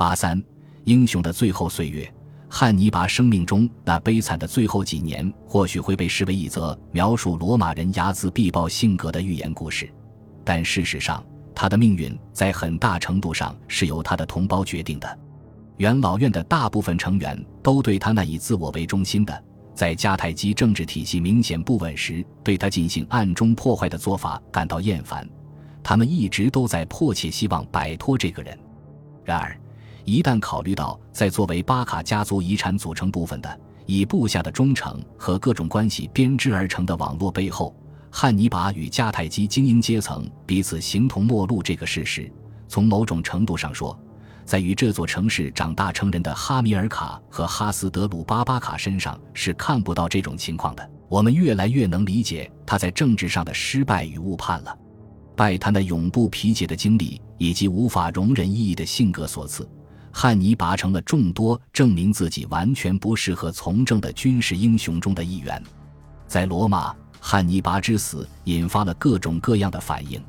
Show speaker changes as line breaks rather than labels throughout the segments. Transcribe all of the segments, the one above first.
八三，英雄的最后岁月。汉尼拔生命中那悲惨的最后几年，或许会被视为一则描述罗马人睚眦必报性格的寓言故事，但事实上，他的命运在很大程度上是由他的同胞决定的。元老院的大部分成员都对他那以自我为中心的，在迦太基政治体系明显不稳时对他进行暗中破坏的做法感到厌烦，他们一直都在迫切希望摆脱这个人。然而，一旦考虑到在作为巴卡家族遗产组成部分的以部下的忠诚和各种关系编织而成的网络背后，汉尼拔与迦太基精英阶层彼此形同陌路这个事实，从某种程度上说，在与这座城市长大成人的哈米尔卡和哈斯德鲁巴巴卡身上是看不到这种情况的。我们越来越能理解他在政治上的失败与误判了，拜他那永不疲竭的经历以及无法容忍异议的性格所赐。汉尼拔成了众多证明自己完全不适合从政的军事英雄中的一员。在罗马，汉尼拔之死引发了各种各样的反应。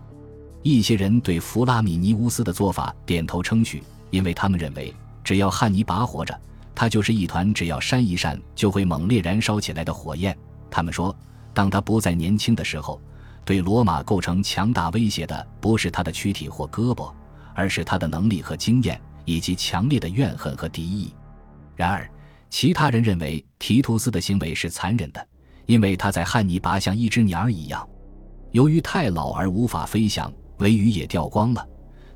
一些人对弗拉米尼乌斯的做法点头称许，因为他们认为，只要汉尼拔活着，他就是一团只要扇一扇就会猛烈燃烧起来的火焰。他们说，当他不再年轻的时候，对罗马构成强大威胁的不是他的躯体或胳膊，而是他的能力和经验。以及强烈的怨恨和敌意。然而，其他人认为提图斯的行为是残忍的，因为他在汉尼拔像一只鸟儿一样，由于太老而无法飞翔，尾羽也掉光了，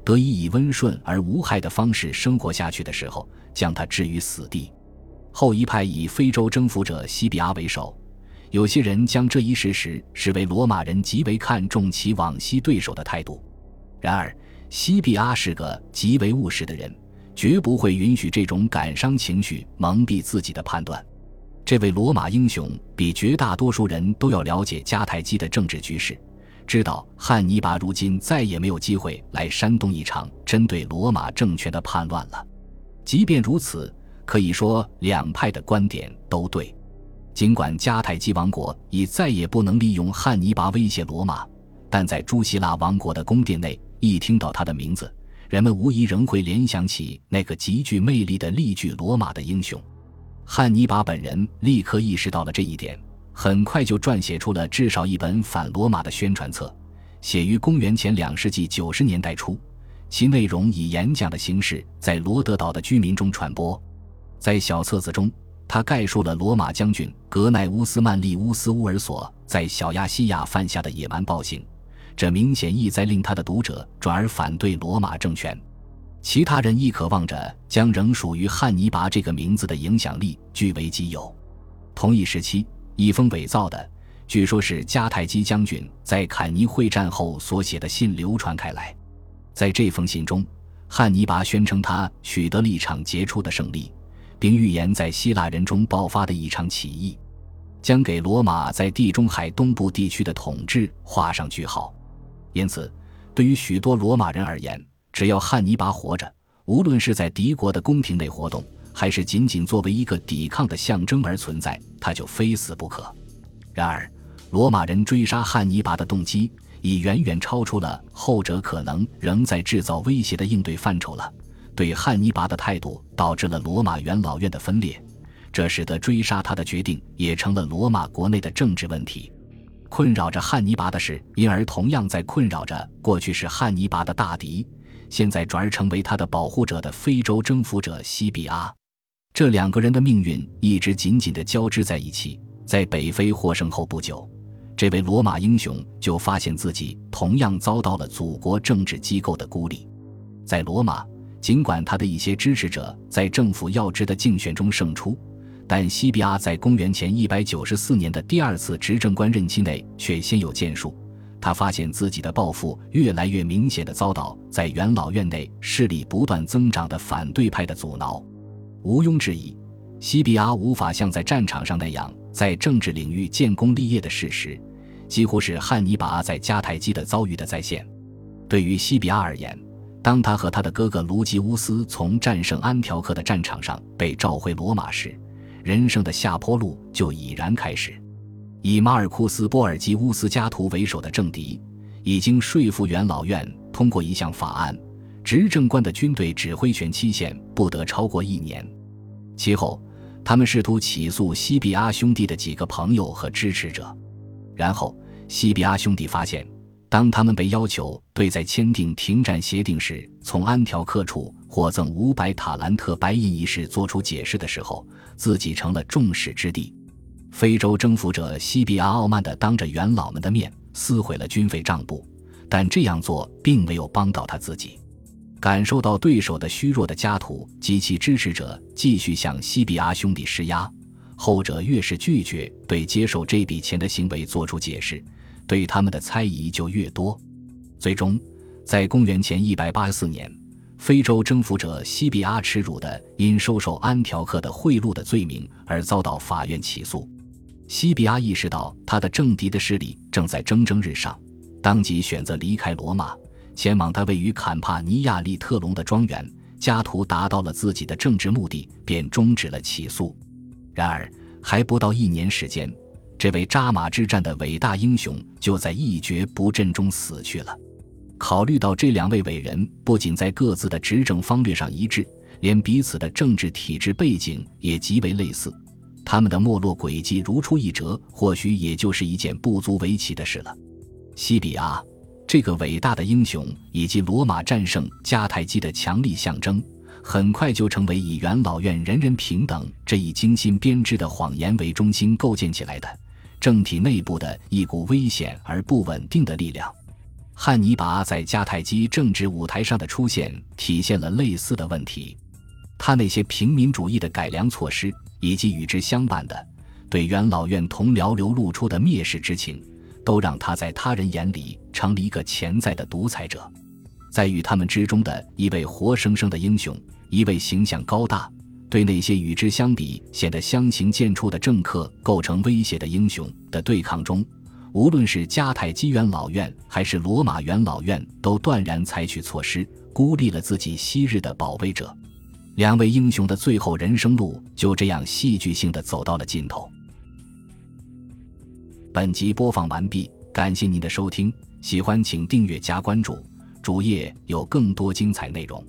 得以以温顺而无害的方式生活下去的时候，将他置于死地。后一派以非洲征服者西比阿为首，有些人将这一事实视为罗马人极为看重其往昔对手的态度。然而，西庇阿是个极为务实的人，绝不会允许这种感伤情绪蒙蔽自己的判断。这位罗马英雄比绝大多数人都要了解迦太基的政治局势，知道汉尼拔如今再也没有机会来煽动一场针对罗马政权的叛乱了。即便如此，可以说两派的观点都对。尽管迦太基王国已再也不能利用汉尼拔威胁罗马，但在朱希腊王国的宫殿内。一听到他的名字，人们无疑仍会联想起那个极具魅力的力据罗马的英雄汉尼拔本人。立刻意识到了这一点，很快就撰写出了至少一本反罗马的宣传册，写于公元前两世纪九十年代初。其内容以演讲的形式在罗德岛的居民中传播。在小册子中，他概述了罗马将军格奈乌斯曼利乌斯乌尔索在小亚细亚犯下的野蛮暴行。这明显意在令他的读者转而反对罗马政权，其他人亦渴望着将仍属于汉尼拔这个名字的影响力据为己有。同一时期，一封伪造的，据说是迦太基将军在坎尼会战后所写的信流传开来。在这封信中，汉尼拔宣称他取得了一场杰出的胜利，并预言在希腊人中爆发的一场起义，将给罗马在地中海东部地区的统治画上句号。因此，对于许多罗马人而言，只要汉尼拔活着，无论是在敌国的宫廷内活动，还是仅仅作为一个抵抗的象征而存在，他就非死不可。然而，罗马人追杀汉尼拔的动机已远远超出了后者可能仍在制造威胁的应对范畴了。对汉尼拔的态度导致了罗马元老院的分裂，这使得追杀他的决定也成了罗马国内的政治问题。困扰着汉尼拔的事，因而同样在困扰着过去是汉尼拔的大敌，现在转而成为他的保护者的非洲征服者西比阿。这两个人的命运一直紧紧地交织在一起。在北非获胜后不久，这位罗马英雄就发现自己同样遭到了祖国政治机构的孤立。在罗马，尽管他的一些支持者在政府要职的竞选中胜出。但西比阿在公元前一百九十四年的第二次执政官任期内却先有建树。他发现自己的抱负越来越明显的遭到在元老院内势力不断增长的反对派的阻挠。毋庸置疑，西比阿无法像在战场上那样在政治领域建功立业的事实，几乎是汉尼拔在迦太基的遭遇的再现。对于西比阿而言，当他和他的哥哥卢吉乌斯从战胜安条克的战场上被召回罗马时，人生的下坡路就已然开始。以马尔库斯·波尔基乌斯加图为首的政敌，已经说服元老院通过一项法案，执政官的军队指挥权期限不得超过一年。其后，他们试图起诉西比阿兄弟的几个朋友和支持者，然后西比阿兄弟发现，当他们被要求对在签订停战协定时从安条克处获赠五百塔兰特白银一事做出解释的时候，自己成了众矢之的。非洲征服者西比阿傲慢地当着元老们的面撕毁了军费账簿，但这样做并没有帮到他自己。感受到对手的虚弱的加图及其支持者继续向西比阿兄弟施压，后者越是拒绝对接受这笔钱的行为做出解释，对他们的猜疑就越多。最终，在公元前一百八十四年，非洲征服者西比阿耻辱的因收受安条克的贿赂的罪名而遭到法院起诉。西比阿意识到他的政敌的势力正在蒸蒸日上，当即选择离开罗马。前往他位于坎帕尼亚利特隆的庄园，加图达到了自己的政治目的，便终止了起诉。然而，还不到一年时间，这位扎马之战的伟大英雄就在一蹶不振中死去了。考虑到这两位伟人不仅在各自的执政方略上一致，连彼此的政治体制背景也极为类似，他们的没落轨迹如出一辙，或许也就是一件不足为奇的事了。西比亚。这个伟大的英雄以及罗马战胜迦太基的强力象征，很快就成为以元老院人人平等这一精心编织的谎言为中心构建起来的政体内部的一股危险而不稳定的力量。汉尼拔在迦太基政治舞台上的出现，体现了类似的问题。他那些平民主义的改良措施，以及与之相伴的对元老院同僚流露出的蔑视之情。都让他在他人眼里成了一个潜在的独裁者，在与他们之中的一位活生生的英雄，一位形象高大、对那些与之相比显得相形见绌的政客构成威胁的英雄的对抗中，无论是迦太基元老院还是罗马元老院，都断然采取措施孤立了自己昔日的保卫者。两位英雄的最后人生路就这样戏剧性的走到了尽头。本集播放完毕，感谢您的收听，喜欢请订阅加关注，主页有更多精彩内容。